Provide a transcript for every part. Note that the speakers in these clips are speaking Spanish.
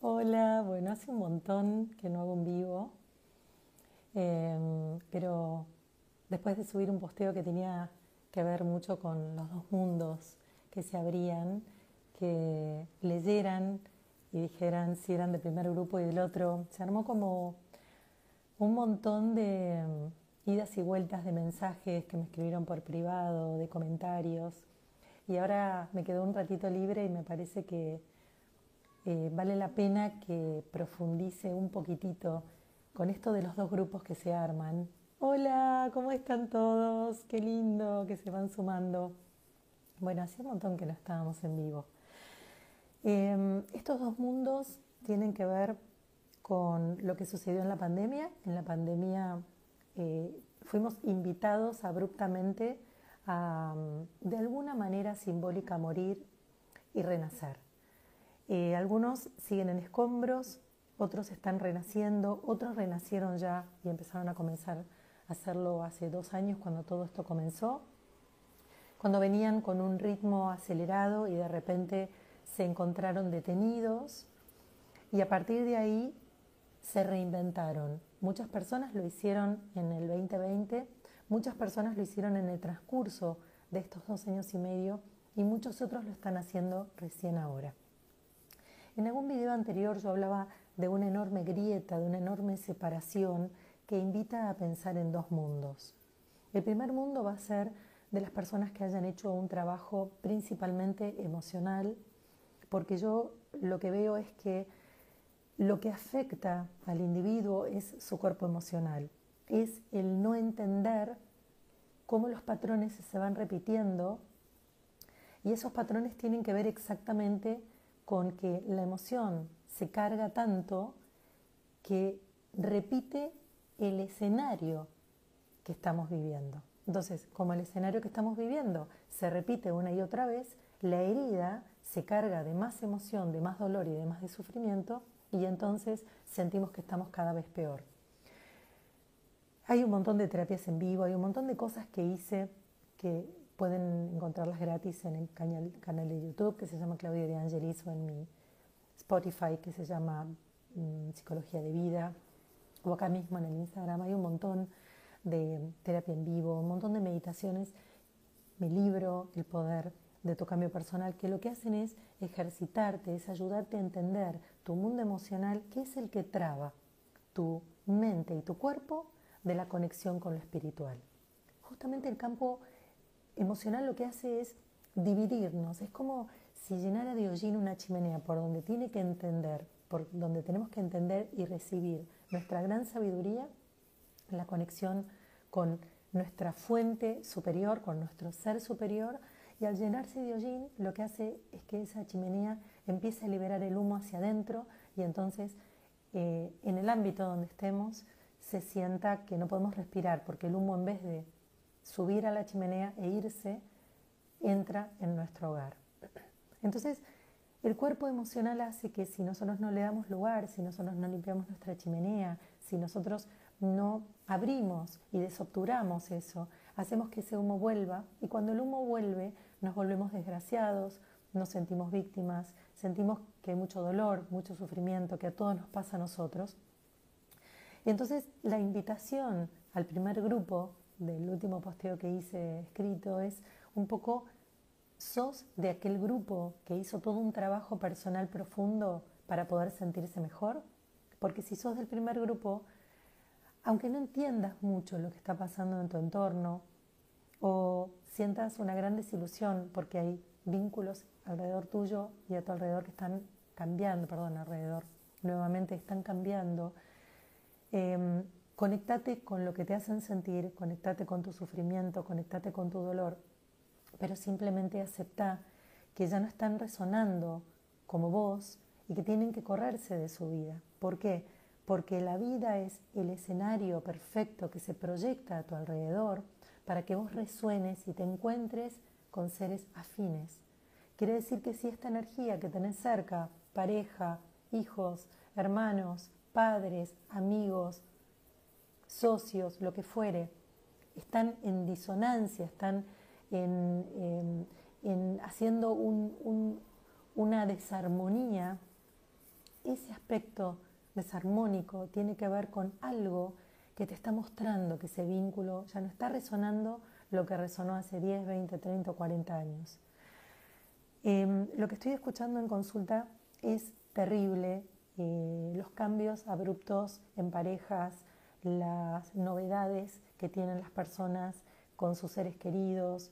Hola, bueno, hace un montón que no hago un vivo, em, pero después de subir un posteo que tenía que ver mucho con los dos mundos que se abrían, que leyeran y dijeran si eran del primer grupo y del otro, se armó como un montón de em, idas y vueltas de mensajes que me escribieron por privado, de comentarios, y ahora me quedó un ratito libre y me parece que eh, vale la pena que profundice un poquitito con esto de los dos grupos que se arman. Hola, ¿cómo están todos? Qué lindo que se van sumando. Bueno, hacía un montón que no estábamos en vivo. Em, estos dos mundos tienen que ver con lo que sucedió en la pandemia. En la pandemia eh, fuimos invitados abruptamente a, de alguna manera simbólica, morir y renacer. Eh, algunos siguen en escombros, otros están renaciendo, otros renacieron ya y empezaron a comenzar a hacerlo hace dos años cuando todo esto comenzó, cuando venían con un ritmo acelerado y de repente se encontraron detenidos y a partir de ahí se reinventaron. Muchas personas lo hicieron en el 2020, muchas personas lo hicieron en el transcurso de estos dos años y medio y muchos otros lo están haciendo recién ahora. En algún video anterior yo hablaba de una enorme grieta, de una enorme separación que invita a pensar en dos mundos. El primer mundo va a ser de las personas que hayan hecho un trabajo principalmente emocional, porque yo lo que veo es que lo que afecta al individuo es su cuerpo emocional, es el no entender cómo los patrones se van repitiendo y esos patrones tienen que ver exactamente con que la emoción se carga tanto que repite el escenario que estamos viviendo. Entonces, como el escenario que estamos viviendo se repite una y otra vez, la herida se carga de más emoción, de más dolor y de más de sufrimiento y entonces sentimos que estamos cada vez peor. Hay un montón de terapias en vivo, hay un montón de cosas que hice que Pueden encontrarlas gratis en el canal, canal de YouTube que se llama Claudia de Angelis o en mi Spotify que se llama mm, Psicología de Vida o acá mismo en el Instagram. Hay un montón de terapia en vivo, un montón de meditaciones. Mi libro, El Poder de tu Cambio Personal, que lo que hacen es ejercitarte, es ayudarte a entender tu mundo emocional, que es el que traba tu mente y tu cuerpo de la conexión con lo espiritual. Justamente el campo emocional lo que hace es dividirnos. Es como si llenara de hollín una chimenea por donde tiene que entender, por donde tenemos que entender y recibir nuestra gran sabiduría, la conexión con nuestra fuente superior, con nuestro ser superior, y al llenarse de hollín lo que hace es que esa chimenea empiece a liberar el humo hacia adentro y entonces eh, en el ámbito donde estemos se sienta que no podemos respirar porque el humo en vez de subir a la chimenea e irse, entra en nuestro hogar. Entonces, el cuerpo emocional hace que si nosotros no le damos lugar, si nosotros no limpiamos nuestra chimenea, si nosotros no abrimos y desobturamos eso, hacemos que ese humo vuelva y cuando el humo vuelve nos volvemos desgraciados, nos sentimos víctimas, sentimos que hay mucho dolor, mucho sufrimiento, que a todos nos pasa a nosotros. Y entonces la invitación al primer grupo del último posteo que hice escrito es un poco, sos de aquel grupo que hizo todo un trabajo personal profundo para poder sentirse mejor, porque si sos del primer grupo, aunque no entiendas mucho lo que está pasando en tu entorno o sientas una gran desilusión porque hay vínculos alrededor tuyo y a tu alrededor que están cambiando, perdón, alrededor, nuevamente están cambiando, eh, Conectate con lo que te hacen sentir, conectate con tu sufrimiento, conectate con tu dolor, pero simplemente acepta que ya no están resonando como vos y que tienen que correrse de su vida. ¿Por qué? Porque la vida es el escenario perfecto que se proyecta a tu alrededor para que vos resuenes y te encuentres con seres afines. Quiere decir que si esta energía que tenés cerca, pareja, hijos, hermanos, padres, amigos, socios, lo que fuere, están en disonancia, están en, haciendo una desarmonía, ese aspecto desarmónico tiene que ver con algo que te está mostrando que ese vínculo ya no está resonando lo que resonó hace 10, 20, 30 o 40 años. Em, lo que estoy escuchando en consulta es terrible, eh, los cambios abruptos en parejas, las novedades que tienen las personas con sus seres queridos,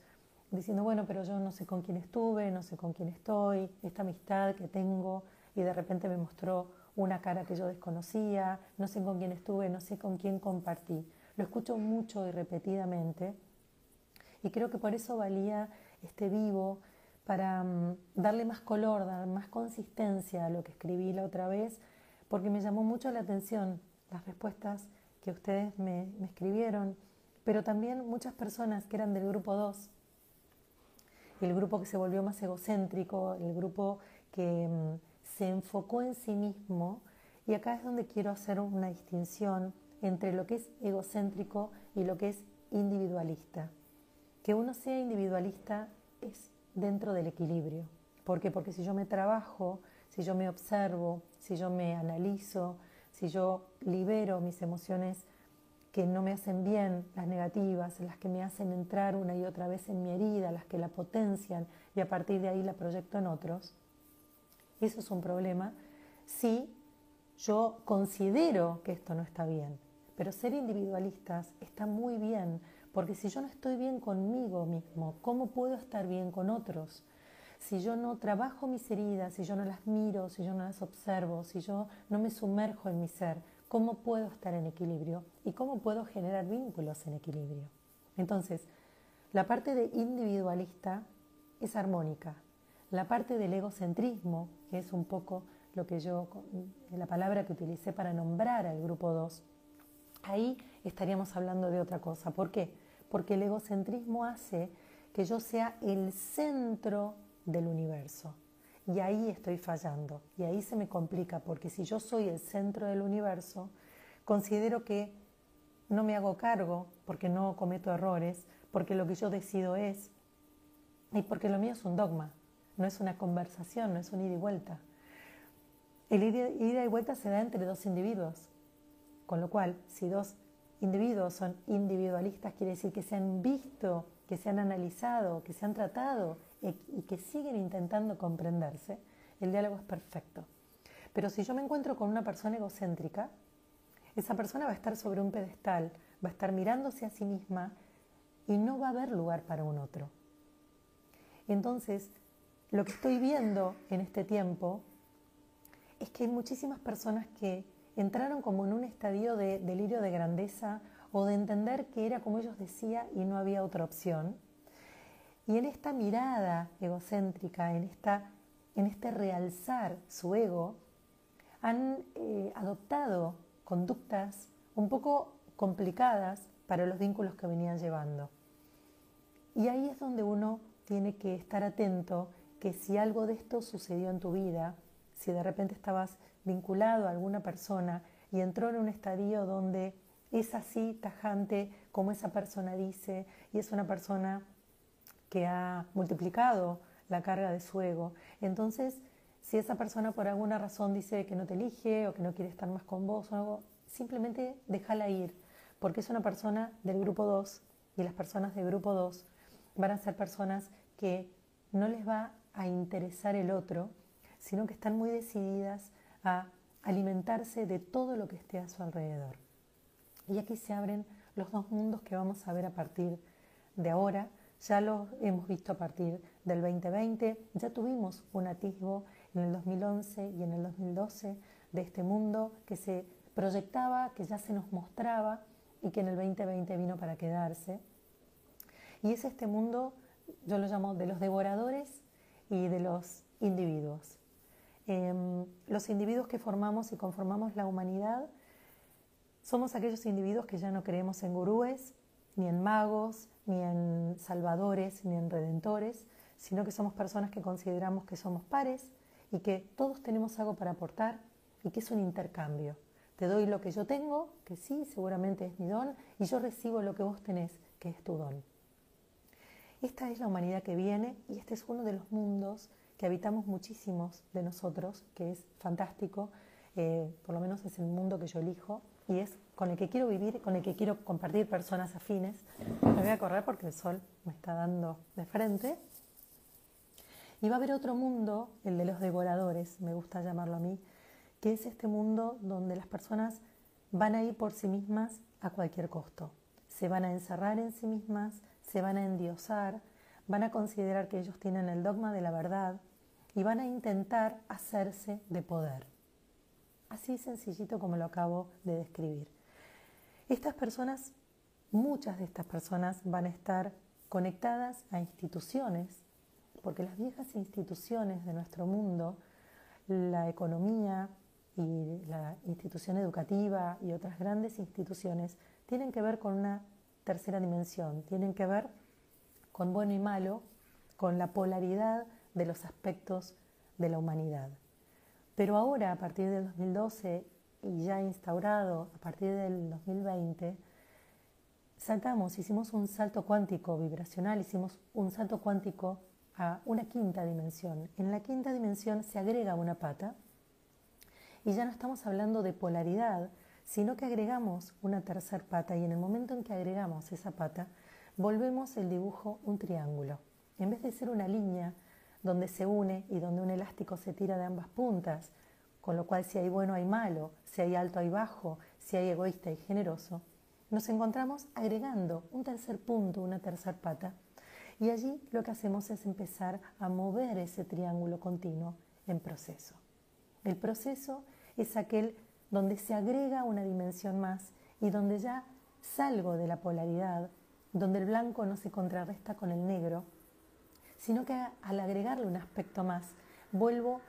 diciendo, bueno, pero yo no sé con quién estuve, no sé con quién estoy, esta amistad que tengo y de repente me mostró una cara que yo desconocía, no sé con quién estuve, no sé con quién compartí. Lo escucho mucho y repetidamente y creo que por eso valía este vivo para mm, darle más color, dar más consistencia a lo que escribí la otra vez, porque me llamó mucho la atención las respuestas que ustedes me, escribieron, pero también muchas personas que eran del grupo 2, el grupo que se volvió más egocéntrico, el grupo que mm, se enfocó en sí mismo, y acá es donde quiero hacer una distinción entre lo que es egocéntrico y lo que es individualista. Que uno sea individualista es dentro del equilibrio. ¿Por qué? Porque si yo me trabajo, si yo me observo, si yo me analizo, si yo libero mis emociones que no me hacen bien, las negativas, las que me hacen entrar una y otra vez en mi herida, las que la potencian y a partir de ahí la proyecto en otros, eso es un problema si yo considero que esto no está bien. Pero ser individualistas está muy bien porque si yo no estoy bien conmigo mismo, ¿cómo puedo estar bien con otros? Si yo no trabajo mis heridas, si yo no las miro, si yo no las observo, si yo no me sumerjo en mi ser, ¿cómo puedo estar en equilibrio? ¿Y cómo puedo generar vínculos en equilibrio? Entonces, la parte de individualista es armónica. La parte del egocentrismo, que es un poco lo que yo, la palabra que utilicé para nombrar al grupo 2, ahí estaríamos hablando de otra cosa. ¿Por qué? porque el egocentrismo hace que yo sea el centro del universo. Y ahí estoy fallando, y ahí se me complica, porque si yo soy el centro del universo, considero que no me hago cargo, porque no cometo errores, porque lo que yo decido es, y porque lo mío es un dogma, no es una conversación, no es un ida y vuelta. El ida y vuelta se da entre dos individuos, con lo cual, si dos individuos son individualistas, quiere decir que se han visto, que se han analizado, que se han tratado y que siguen intentando comprenderse, el diálogo es perfecto. Pero si yo me encuentro con una persona egocéntrica, esa persona va a estar sobre un pedestal, va a estar mirándose a sí misma y no va a haber lugar para un otro. Entonces, lo que estoy viendo en este tiempo es que hay muchísimas personas que entraron como en un estadio de delirio de grandeza o de entender que era como ellos decían y no había otra opción. Y en esta mirada egocéntrica, en, esta, en este realzar su ego, han eh, adoptado conductas un poco complicadas para los vínculos que venían llevando. Y ahí es donde uno tiene que estar atento que si algo de esto sucedió en tu vida, si de repente estabas vinculado a alguna persona y entró en un estadio donde es así tajante como esa persona dice y es una persona que ha multiplicado la carga de su ego. Entonces, si esa persona por alguna razón dice que no te elige o que no quiere estar más con vos o algo, simplemente déjala ir, porque es una persona del grupo 2 y las personas del grupo 2 van a ser personas que no les va a interesar el otro, sino que están muy decididas a alimentarse de todo lo que esté a su alrededor. Y aquí se abren los dos mundos que vamos a ver a partir de ahora. Ya los hemos visto a partir del 2020, ya tuvimos un atisbo en el 2011 y en el 2012 de este mundo que se proyectaba, que ya se nos mostraba y que en el 2020 vino para quedarse. Y es este mundo, yo lo llamo de los devoradores y de los individuos. Em, los individuos que formamos y conformamos la humanidad somos aquellos individuos que ya no creemos en gurúes, ni en magos, ni en salvadores, ni en redentores, sino que somos personas que consideramos que somos pares y que todos tenemos algo para aportar y que es un intercambio. Te doy lo que yo tengo, que sí, seguramente es mi don, y yo recibo lo que vos tenés, que es tu don. Esta es la humanidad que viene y este es uno de los mundos que habitamos muchísimos de nosotros, que es fantástico, eh, por lo menos es el mundo que yo elijo y es con el que quiero vivir, con el que quiero compartir personas afines. Me voy a correr porque el sol me está dando de frente. Y va a haber otro mundo, el de los devoradores, me gusta llamarlo a mí, que es este mundo donde las personas van a ir por sí mismas a cualquier costo. Se van a encerrar en sí mismas, se van a endiosar, van a considerar que ellos tienen el dogma de la verdad y van a intentar hacerse de poder. Así sencillito como lo acabo de describir. Estas personas, muchas de estas personas van a estar conectadas a instituciones, porque las viejas instituciones de nuestro mundo, la economía y la institución educativa y otras grandes instituciones, tienen que ver con una tercera dimensión, tienen que ver con bueno y malo, con la polaridad de los aspectos de la humanidad. Pero ahora, a partir del 2012 y ya instaurado a partir del 2020, saltamos, hicimos un salto cuántico vibracional, hicimos un salto cuántico a una quinta dimensión. En la quinta dimensión se agrega una pata y ya no estamos hablando de polaridad, sino que agregamos una tercera pata y en el momento en que agregamos esa pata, volvemos el dibujo un triángulo. En vez de ser una línea donde se une y donde un elástico se tira de ambas puntas, con lo cual si hay bueno hay malo, si hay alto hay bajo, si hay egoísta y generoso, nos encontramos agregando un tercer punto, una tercera pata, y allí lo que hacemos es empezar a mover ese triángulo continuo en proceso. El proceso es aquel donde se agrega una dimensión más y donde ya salgo de la polaridad, donde el blanco no se contrarresta con el negro, sino que al agregarle un aspecto más, vuelvo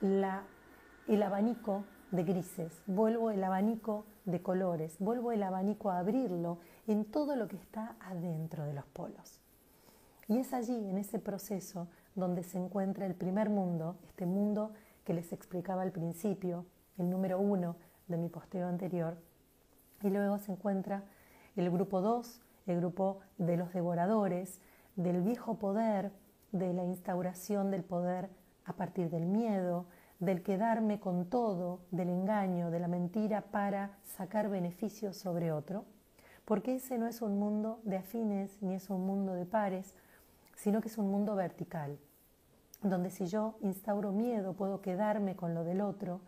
el abanico de grises, vuelvo el abanico de colores, vuelvo el abanico a abrirlo en todo lo que está adentro de los polos. Y es allí, en ese proceso, donde se encuentra el primer mundo, este mundo que les explicaba al principio, el número uno de mi posteo anterior, y luego se encuentra el grupo 2, el grupo de los devoradores, del viejo poder, de la instauración del poder a partir del miedo, del quedarme con todo, del engaño, de la mentira para sacar beneficios sobre otro, porque ese no es un mundo de afines ni es un mundo de pares, sino que es un mundo vertical, donde si yo instauro miedo puedo quedarme con lo del otro,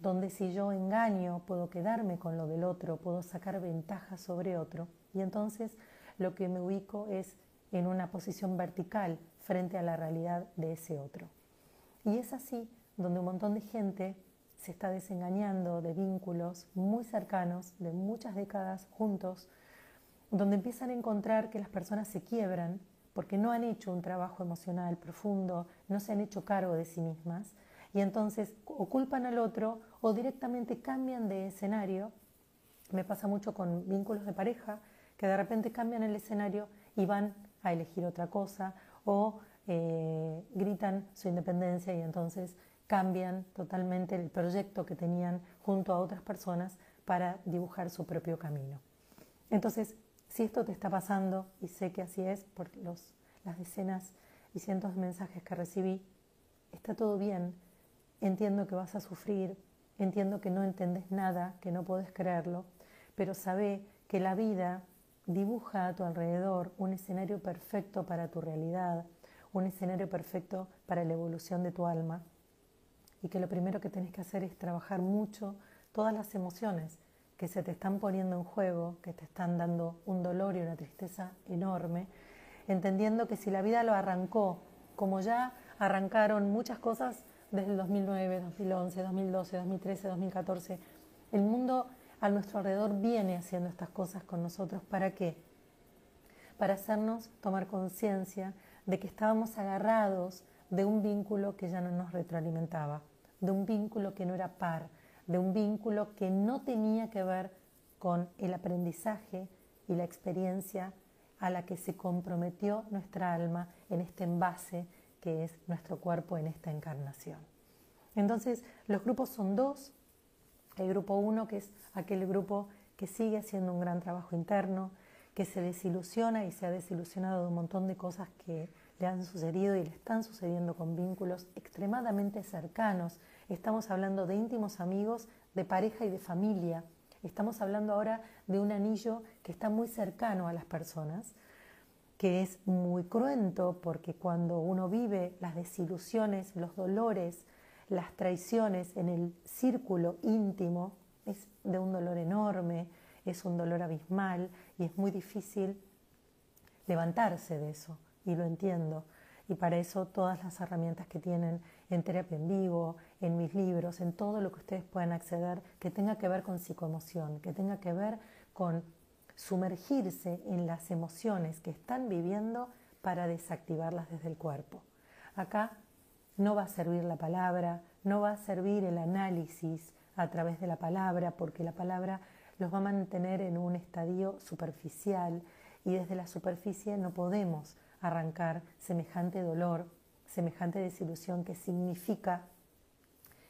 donde si yo engaño puedo quedarme con lo del otro, puedo sacar ventaja sobre otro, y entonces lo que me ubico es en una posición vertical frente a la realidad de ese otro. Y es así donde un montón de gente se está desengañando de vínculos muy cercanos, de muchas décadas juntos, donde empiezan a encontrar que las personas se quiebran porque no han hecho un trabajo emocional profundo, no se han hecho cargo de sí mismas, y entonces o culpan al otro o directamente cambian de escenario. Me pasa mucho con vínculos de pareja, que de repente cambian el escenario y van a elegir otra cosa o eh, gritan su independencia y entonces cambian totalmente el proyecto que tenían junto a otras personas para dibujar su propio camino. Entonces, si esto te está pasando, y sé que así es por los, las decenas y cientos de mensajes que recibí, está todo bien, entiendo que vas a sufrir, entiendo que no entendés nada, que no puedes creerlo, pero sabe que la vida Dibuja a tu alrededor un escenario perfecto para tu realidad, un escenario perfecto para la evolución de tu alma y que lo primero que tienes que hacer es trabajar mucho todas las emociones que se te están poniendo en juego, que te están dando un dolor y una tristeza enorme, entendiendo que si la vida lo arrancó, como ya arrancaron muchas cosas desde el 2009, 2011, 2012, 2013, 2014, el mundo a nuestro alrededor viene haciendo estas cosas con nosotros. ¿Para qué? Para hacernos tomar conciencia de que estábamos agarrados de un vínculo que ya no nos retroalimentaba, de un vínculo que no era par, de un vínculo que no tenía que ver con el aprendizaje y la experiencia a la que se comprometió nuestra alma en este envase que es nuestro cuerpo en esta encarnación. Entonces, los grupos son dos, el grupo 1, que es aquel grupo que sigue haciendo un gran trabajo interno, que se desilusiona y se ha desilusionado de un montón de cosas que le han sucedido y le están sucediendo con vínculos extremadamente cercanos. Estamos hablando de íntimos amigos, de pareja y de familia. Estamos hablando ahora de un anillo que está muy cercano a las personas, que es muy cruento porque cuando uno vive las desilusiones, los dolores, las traiciones en el círculo íntimo, es de un dolor enorme, es un dolor abismal y es muy difícil levantarse de eso, y lo entiendo. Y para eso todas las herramientas que tienen en terapia en vivo, en mis libros, en todo lo que ustedes puedan acceder, que tenga que ver con psicoemoción, que tenga que ver con sumergirse en las emociones que están viviendo para desactivarlas desde el cuerpo. Acá no va a servir la palabra, no va a servir el análisis a través de la palabra, porque la palabra los va a mantener en un estadio superficial y desde la superficie no podemos arrancar semejante dolor, semejante desilusión que significa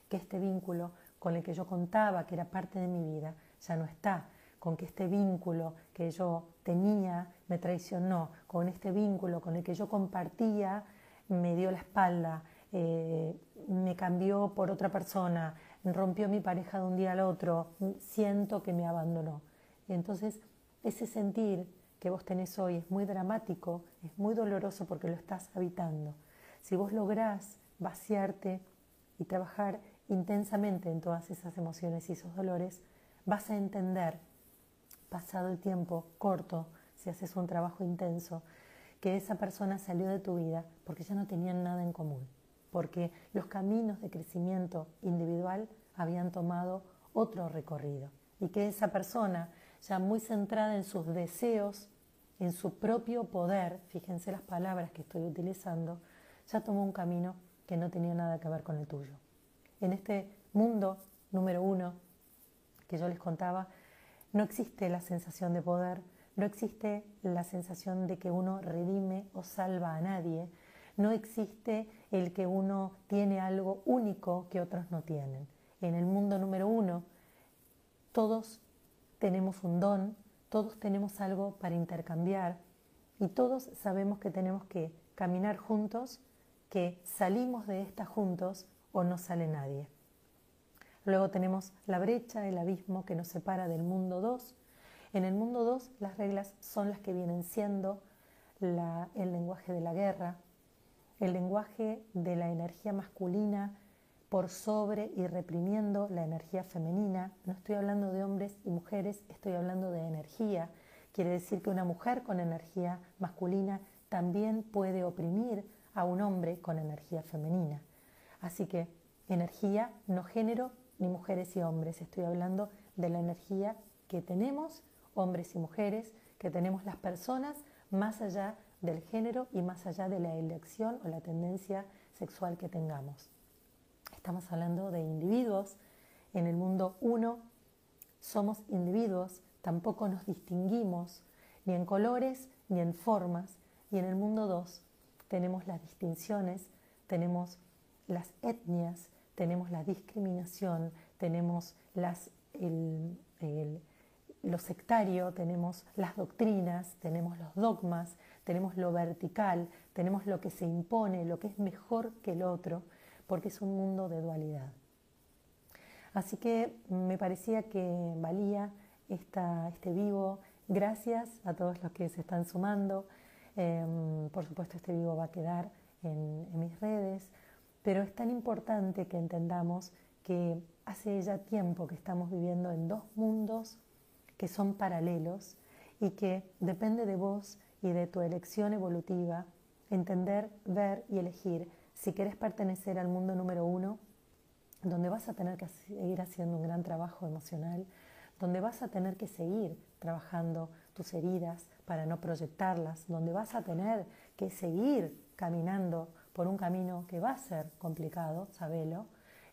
que este vínculo con el que yo contaba, que era parte de mi vida, ya no está, con que este vínculo que yo tenía me traicionó, con este vínculo con el que yo compartía me dio la espalda, eh, me cambió por otra persona, rompió mi pareja de un día al otro, siento que me abandonó. Y entonces ese sentir que vos tenés hoy es muy dramático, es muy doloroso porque lo estás habitando. Si vos lográs vaciarte y trabajar intensamente en todas esas emociones y esos dolores, vas a entender, pasado el tiempo corto, si haces un trabajo intenso, que esa persona salió de tu vida porque ya no tenían nada en común porque los caminos de crecimiento individual habían tomado otro recorrido y que esa persona, ya muy centrada en sus deseos, en su propio poder, fíjense las palabras que estoy utilizando, ya tomó un camino que no tenía nada que ver con el tuyo. En este mundo número uno que yo les contaba, no existe la sensación de poder, no existe la sensación de que uno redime o salva a nadie, no existe el que uno tiene algo único que otros no tienen. En el mundo número uno, todos tenemos un don, todos tenemos algo para intercambiar y todos sabemos que tenemos que caminar juntos, que salimos de esta juntos o no sale nadie. Luego tenemos la brecha, el abismo que nos separa del mundo 2. En el mundo 2 las reglas son las que vienen siendo el lenguaje de la guerra, el lenguaje de la energía masculina por sobre y reprimiendo la energía femenina. No estoy hablando de hombres y mujeres, estoy hablando de energía. Quiere decir que una mujer con energía masculina también puede oprimir a un hombre con energía femenina. Así que energía, no género, ni mujeres y hombres. Estoy hablando de la energía que tenemos, hombres y mujeres, que tenemos las personas, más allá del género y más allá de la elección o la tendencia sexual que tengamos. Estamos hablando de individuos. En el mundo uno somos individuos, tampoco nos distinguimos ni en colores ni en formas. Y en el mundo dos tenemos las distinciones, tenemos las etnias, tenemos la discriminación, tenemos las, el, lo sectario, tenemos las doctrinas, tenemos los dogmas, tenemos lo vertical, tenemos lo que se impone, lo que es mejor que el otro, porque es un mundo de dualidad. Así que me parecía que valía este vivo. Gracias a todos los que se están sumando. Em, por supuesto, este vivo va a quedar en, en mis redes, pero es tan importante que entendamos que hace ya tiempo que estamos viviendo en dos mundos que son paralelos y que depende de vos y de tu elección evolutiva, entender, ver y elegir si quieres pertenecer al mundo número uno, donde vas a tener que seguir haciendo un gran trabajo emocional, donde vas a tener que seguir trabajando tus heridas para no proyectarlas, donde vas a tener que seguir caminando por un camino que va a ser complicado, sabelo,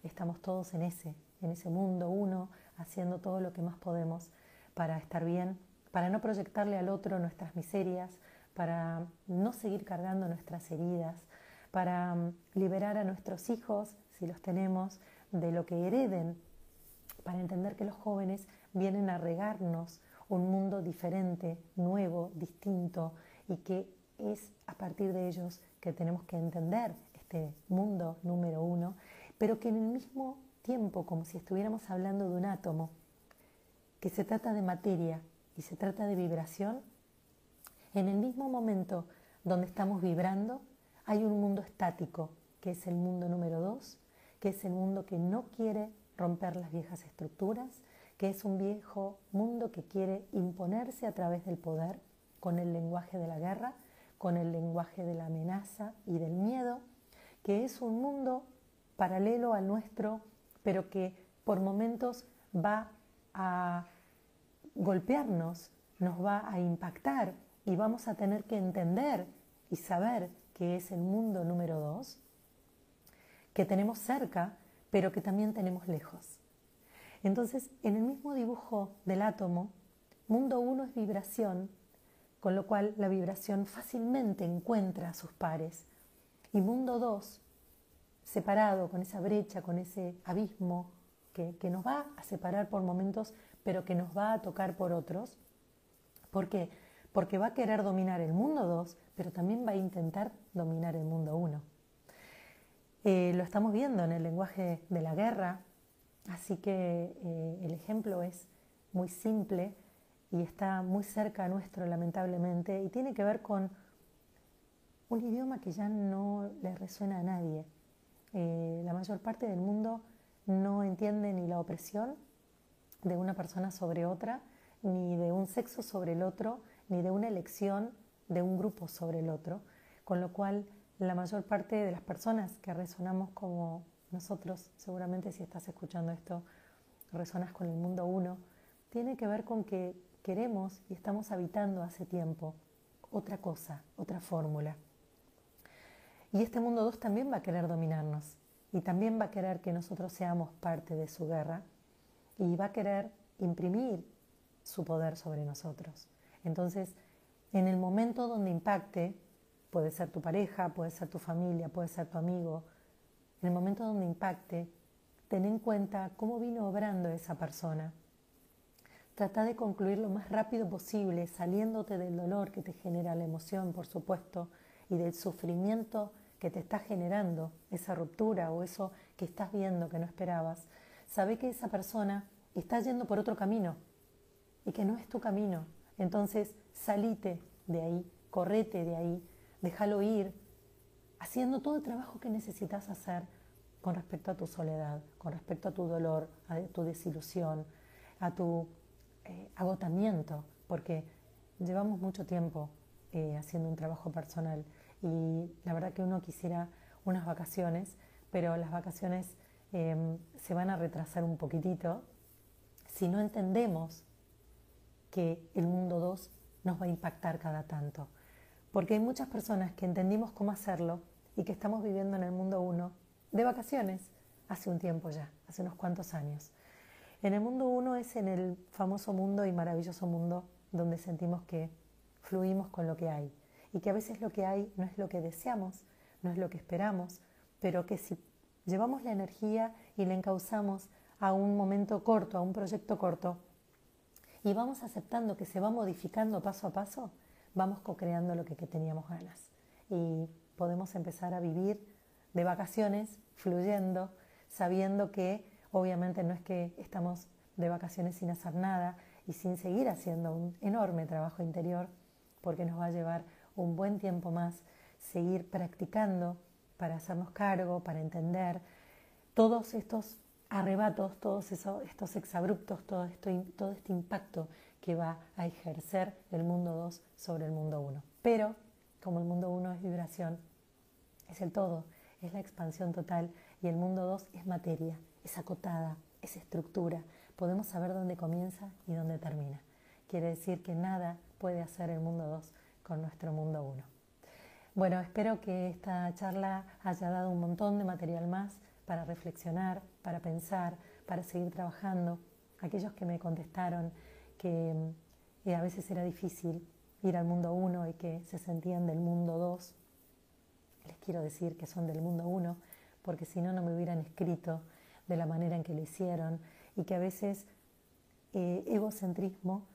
estamos todos en ese, en ese mundo uno, haciendo todo lo que más podemos para estar bien para no proyectarle al otro nuestras miserias, para no seguir cargando nuestras heridas, para mm, liberar a nuestros hijos, si los tenemos, de lo que hereden, para entender que los jóvenes vienen a regarnos un mundo diferente, nuevo, distinto, y que es a partir de ellos que que tenemos que entender este mundo número uno, pero que en el mismo tiempo, como si estuviéramos hablando de un átomo, que se trata de materia y se trata de vibración, en el mismo momento donde estamos vibrando, hay un mundo estático, que es el mundo número dos, que es el mundo que no quiere romper las viejas estructuras, que es un viejo mundo que quiere imponerse a través del poder, con el lenguaje de la guerra, con el lenguaje de la amenaza y del miedo, que es un mundo paralelo al nuestro, pero que por momentos va a golpearnos, nos va a impactar y vamos a tener que entender y saber que es el mundo número dos, que tenemos cerca, pero que también tenemos lejos. Entonces, en el mismo dibujo del átomo, mundo uno es vibración, con lo cual la vibración fácilmente encuentra a sus pares. Y mundo 2, separado con esa brecha, con ese abismo que, que, nos va a separar por momentos, pero que nos va a tocar por otros. ¿Por qué? Porque va a querer dominar el mundo 2, pero también va a intentar dominar el mundo 1. Eh, lo estamos viendo en el lenguaje de la guerra, así que eh, el ejemplo es muy simple y está muy cerca nuestro, lamentablemente, y tiene que ver con un idioma que ya no le resuena a nadie. Eh, la mayor parte del mundo no entiende ni la opresión de una persona sobre otra, ni de un sexo sobre el otro, ni de una elección de un grupo sobre el otro, con lo cual la mayor parte de las personas que resonamos como nosotros, seguramente si estás escuchando esto, resonas con el mundo uno, tiene que ver con que queremos y estamos habitando hace tiempo otra cosa, otra fórmula. Y este mundo 2 también va a querer dominarnos y también va a querer que nosotros seamos parte de su guerra y va a querer imprimir su poder sobre nosotros. Entonces, en el momento donde impacte, puede ser tu pareja, puede ser tu familia, puede ser tu amigo, en el momento donde impacte, ten en cuenta cómo vino obrando esa persona Trata de concluir lo más rápido posible, saliéndote del dolor que te genera la emoción, por supuesto, y del sufrimiento que te está generando esa ruptura o eso que estás viendo que no esperabas. Sabe que esa persona está yendo por otro camino y que no es tu camino. Entonces, salite de ahí, correte de ahí, déjalo ir, haciendo todo el trabajo que necesitas hacer con respecto a tu soledad, con respecto a tu dolor, a tu desilusión, a tu eh, agotamiento, porque llevamos mucho tiempo eh, haciendo un trabajo personal y la verdad que uno quisiera unas vacaciones, pero las vacaciones em, se van a retrasar un poquitito si no entendemos que el mundo 2 nos va a impactar cada tanto. Porque hay muchas personas que entendimos cómo hacerlo y que estamos viviendo en el mundo 1 de vacaciones hace un tiempo ya, hace unos cuantos años. En el mundo uno es en el famoso mundo y maravilloso mundo donde sentimos que fluimos con lo que hay y que a veces lo que hay no es lo que deseamos, no es lo que esperamos, pero que si llevamos la energía y la encauzamos a un momento corto, a un proyecto corto, y vamos aceptando que se va modificando paso a paso, vamos co-creando lo que, que teníamos ganas. Y podemos empezar a vivir de vacaciones, fluyendo, sabiendo que Obviamente no es que estamos de vacaciones sin hacer nada y sin seguir haciendo un enorme trabajo interior, porque nos va a llevar un buen tiempo más seguir practicando para hacernos cargo, para entender todos estos arrebatos, todos estos exabruptos, todo, esto, todo este impacto que va a ejercer el mundo 2 sobre el mundo 1. Pero como el mundo 1 es vibración, es el todo, es la expansión total y el mundo 2 es materia, es acotada, es estructura. Podemos saber dónde comienza y dónde termina. Quiere decir que nada puede hacer el mundo 2 con nuestro mundo 1. Bueno, espero que esta charla haya dado un montón de material más para reflexionar, para pensar, para seguir trabajando. Aquellos que me contestaron que eh, a veces era difícil ir al mundo 1 y que se sentían del mundo 2, les quiero decir que son del mundo 1, porque si no, no me hubieran escrito de la manera en que lo hicieron y que a veces eh, egocentrismo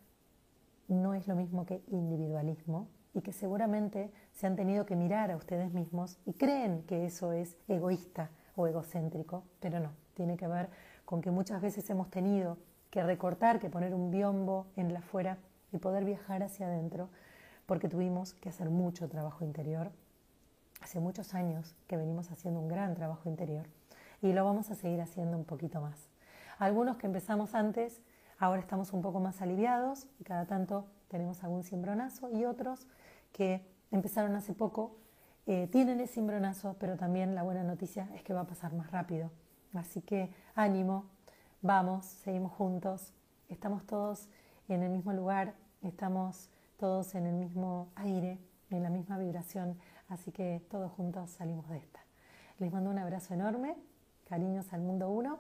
no es lo mismo que individualismo y que seguramente se han tenido que mirar a ustedes mismos y creen que eso es egoísta o egocéntrico, pero no, tiene que ver con que muchas veces hemos tenido que recortar, que poner un biombo en la afuera y poder viajar hacia adentro, porque tuvimos que hacer mucho trabajo interior. Hace muchos años que venimos haciendo un gran trabajo interior y lo vamos a seguir haciendo un poquito más. Algunos que empezamos antes, ahora estamos un poco más aliviados y cada tanto tenemos algún cimbronazo y otros que empezaron hace poco eh, tienen el cimbronazo, pero también la buena noticia es que va a pasar más rápido. Así que ánimo, vamos, seguimos juntos, estamos todos en el mismo lugar, estamos todos en el mismo aire, en la misma vibración, así que todos juntos salimos de esta. Les mando un abrazo enorme, cariños al mundo 1,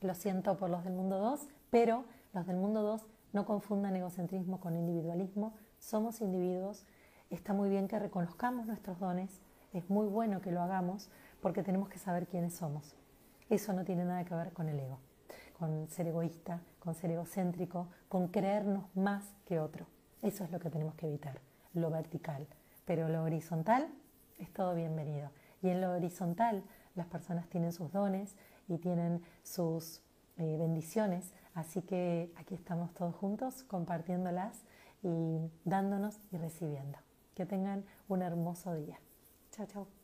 lo siento por los del mundo 2, pero los del mundo 2 no confundan egocentrismo con individualismo, somos individuos Está muy bien que reconozcamos nuestros dones, es muy bueno que lo hagamos porque tenemos que saber quiénes somos. Eso no tiene nada que ver con el ego, con ser egoísta, con ser egocéntrico, con creernos más que otro. Eso es lo que tenemos que evitar, lo vertical. Pero lo horizontal es todo bienvenido. Y en lo horizontal las personas tienen sus dones y tienen sus eh, bendiciones. Así que aquí estamos todos juntos compartiéndolas y dándonos y recibiendo. Que tengan un hermoso día. Chao, chao.